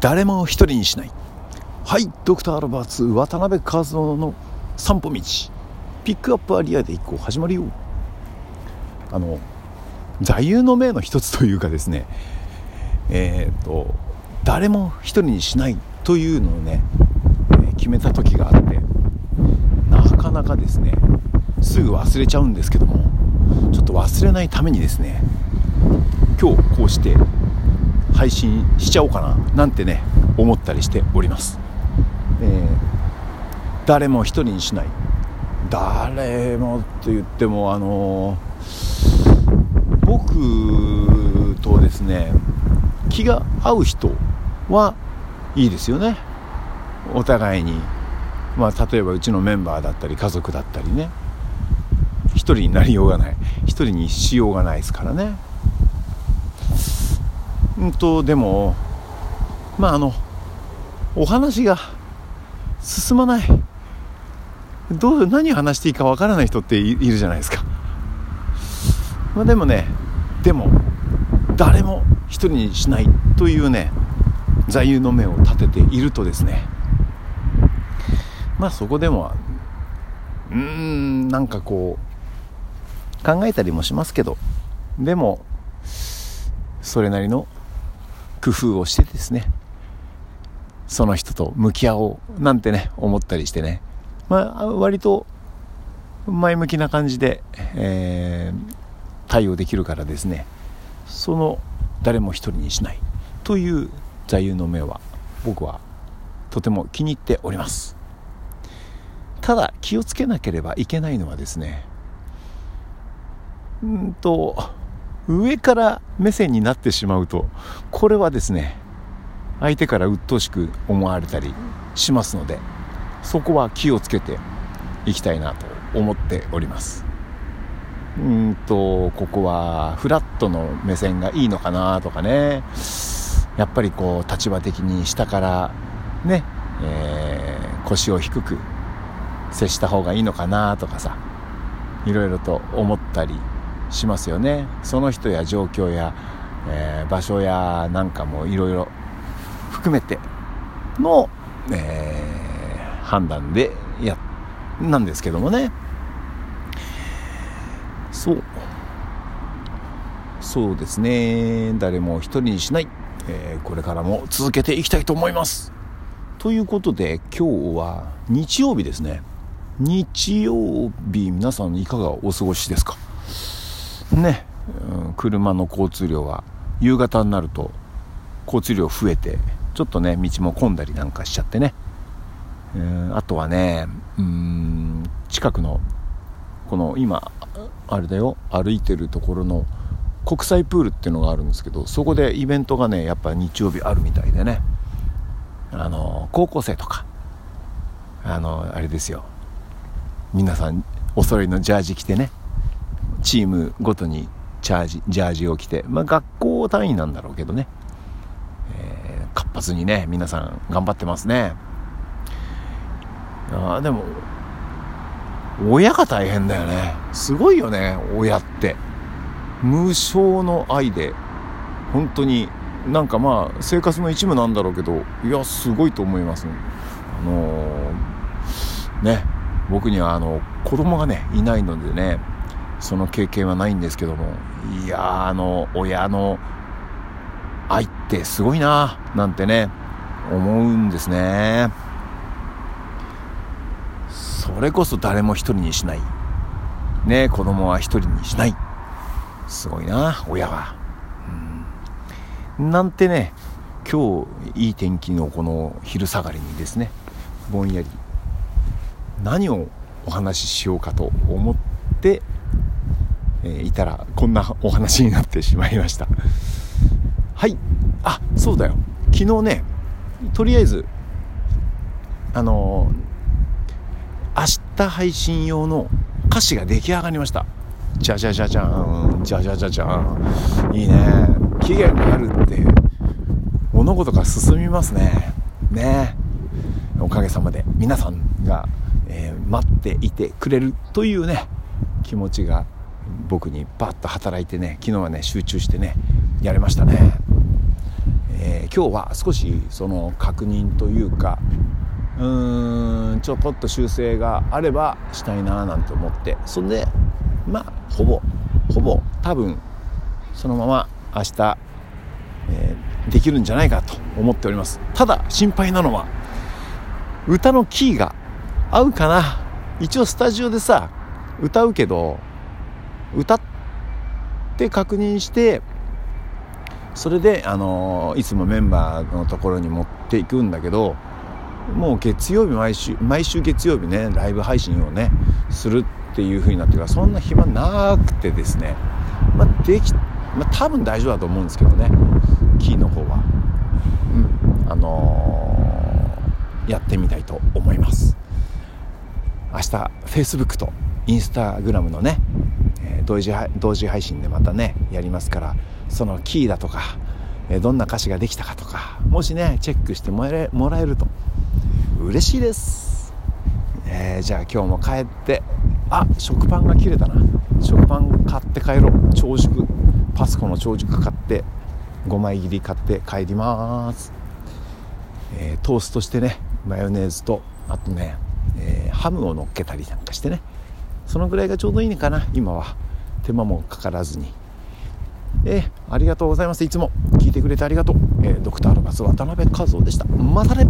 誰も一人にしない。はいドクター・ロバーツ渡辺和夫の散歩道。ピックアップアリアで一個始まるよ。あの座右の銘の一つというかですね。えっ、ー、と誰も一人にしないというのをね、決めた時があってなかなかですねすぐ忘れちゃうんですけどもちょっと忘れないためにですね今日こうして配信しちゃおうかななんてね思ったりしております、えー、誰も一人にしない。誰もって言ってもあのー、僕とですね気が合う人はいいですよね。お互いに。まあ例えばうちのメンバーだったり家族だったりね。一人になりようがない。一人にしようがないですからね。うんとでもまああのお話が進まない。どう何を話していいかわからない人っているじゃないですか。まあでもねでも誰も一人にしないというね座右の銘を立てているとですね。まあそこでもうーんなんかこう考えたりもしますけど。でもそれなりの工夫をしてですねその人と向き合おうなんてね思ったりしてね。まあ割と前向きな感じで、えー、対応できるからですね。その誰も一人にしない。という座右の銘は僕はとても気に入っております。ただ気をつけなければいけないのはですねうんと上から目線になってしまうとこれはですね相手から鬱陶しく思われたりしますのでそこは気をつけていきたいなと思っております。うんとここはフラットの目線がいいのかなとかね。やっぱりこう立場的に下からね、えー、腰を低く接した方がいいのかなとかさいろいろと思ったりしますよね。その人や状況や、えー、場所やなんかもいろいろ含めての、えー、判断でやなんですけどもね。そう。そうですね。誰も一人にしない、えー、これからも続けていきたいと思います。ということで今日は日曜日ですね。日曜日皆さんいかがお過ごしですか？ね、うん、車の交通量は夕方になると交通量増えてちょっとね道も混んだりなんかしちゃってね、えー、あとはねうん近くのこの今あれだよ歩いてるところの国際プールっていうのがあるんですけどそこでイベントがねやっぱ日曜日あるみたいでね。あの高校生とかあのあれですよ。皆さんお揃いのジャージ着てね。チームごとにチャージジャージを着て、まあ、学校単位なんだろうけどね、えー、活発にね皆さん頑張ってますね。あでも親が大変だよね。すごいよね親って。無償の愛で本当になんかまあ生活の一部なんだろうけどいやすごいと思いますあのー、ね僕にはあの子供がねいないのでねその経験はないんですけども。いやあの親の愛ってすごいななんてね思うんですね。それこそ誰も一人にしない。ね子供は一人にしない。すごいな親は、うん、なんてね今日いい天気のこの昼下がりにですねぼんやり何をお話ししようかと思って、え、いたらこんなお話になってしまいました。はい。あそうだよ。昨日ねとりあえずあのー、明日配信用の歌詞が出来上がりました。じゃじゃじゃじゃん。じゃじゃじゃじゃん。いいね。期限があるって物事が進みますね。ね。おかげさまで。皆さんがえー、待っていてくれるというね気持ちが僕にバッと働いてね昨日はね集中してねやれましたね、えー、今日は少しその確認というかうーんちょこっと修正があればしたいななんて思って。そんでまあほぼほぼ多分そのまま明日、えー、できるんじゃないかと思っております。ただ心配なのは歌のキーが合うかな。一応スタジオでさ歌うけど歌って確認してそれで、あのいつもメンバーのところに持っていくんだけどもう月曜日毎週毎週月曜日ねライブ配信をねするっていう風になってからそんな暇なくてですね。まあできまあ多分大丈夫だと思うんですけどね。キーの方は。うん。あのー、やってみたいと思います。明日 Facebook と Instagram のね、同時同時配信でまたねやりますからそのキーだとか、どんな歌詞ができたかとかもしねチェックしてもらえもらえると嬉しいです、えー、じゃあ今日も帰ってあ食パンが切れたな。食パン買って帰ろう。長熟パスコの長熟買って5枚切り買って帰ります、えー、トーストしてねマヨネーズとあとね、えー、ハムを乗っけたりなんかしてね。そのぐらいがちょうどいいのかな今は。手間もかからずに。えー、ありがとうございます。いつも聞いてくれてありがとう、えー、ドクターロバス渡辺和夫でした。またね。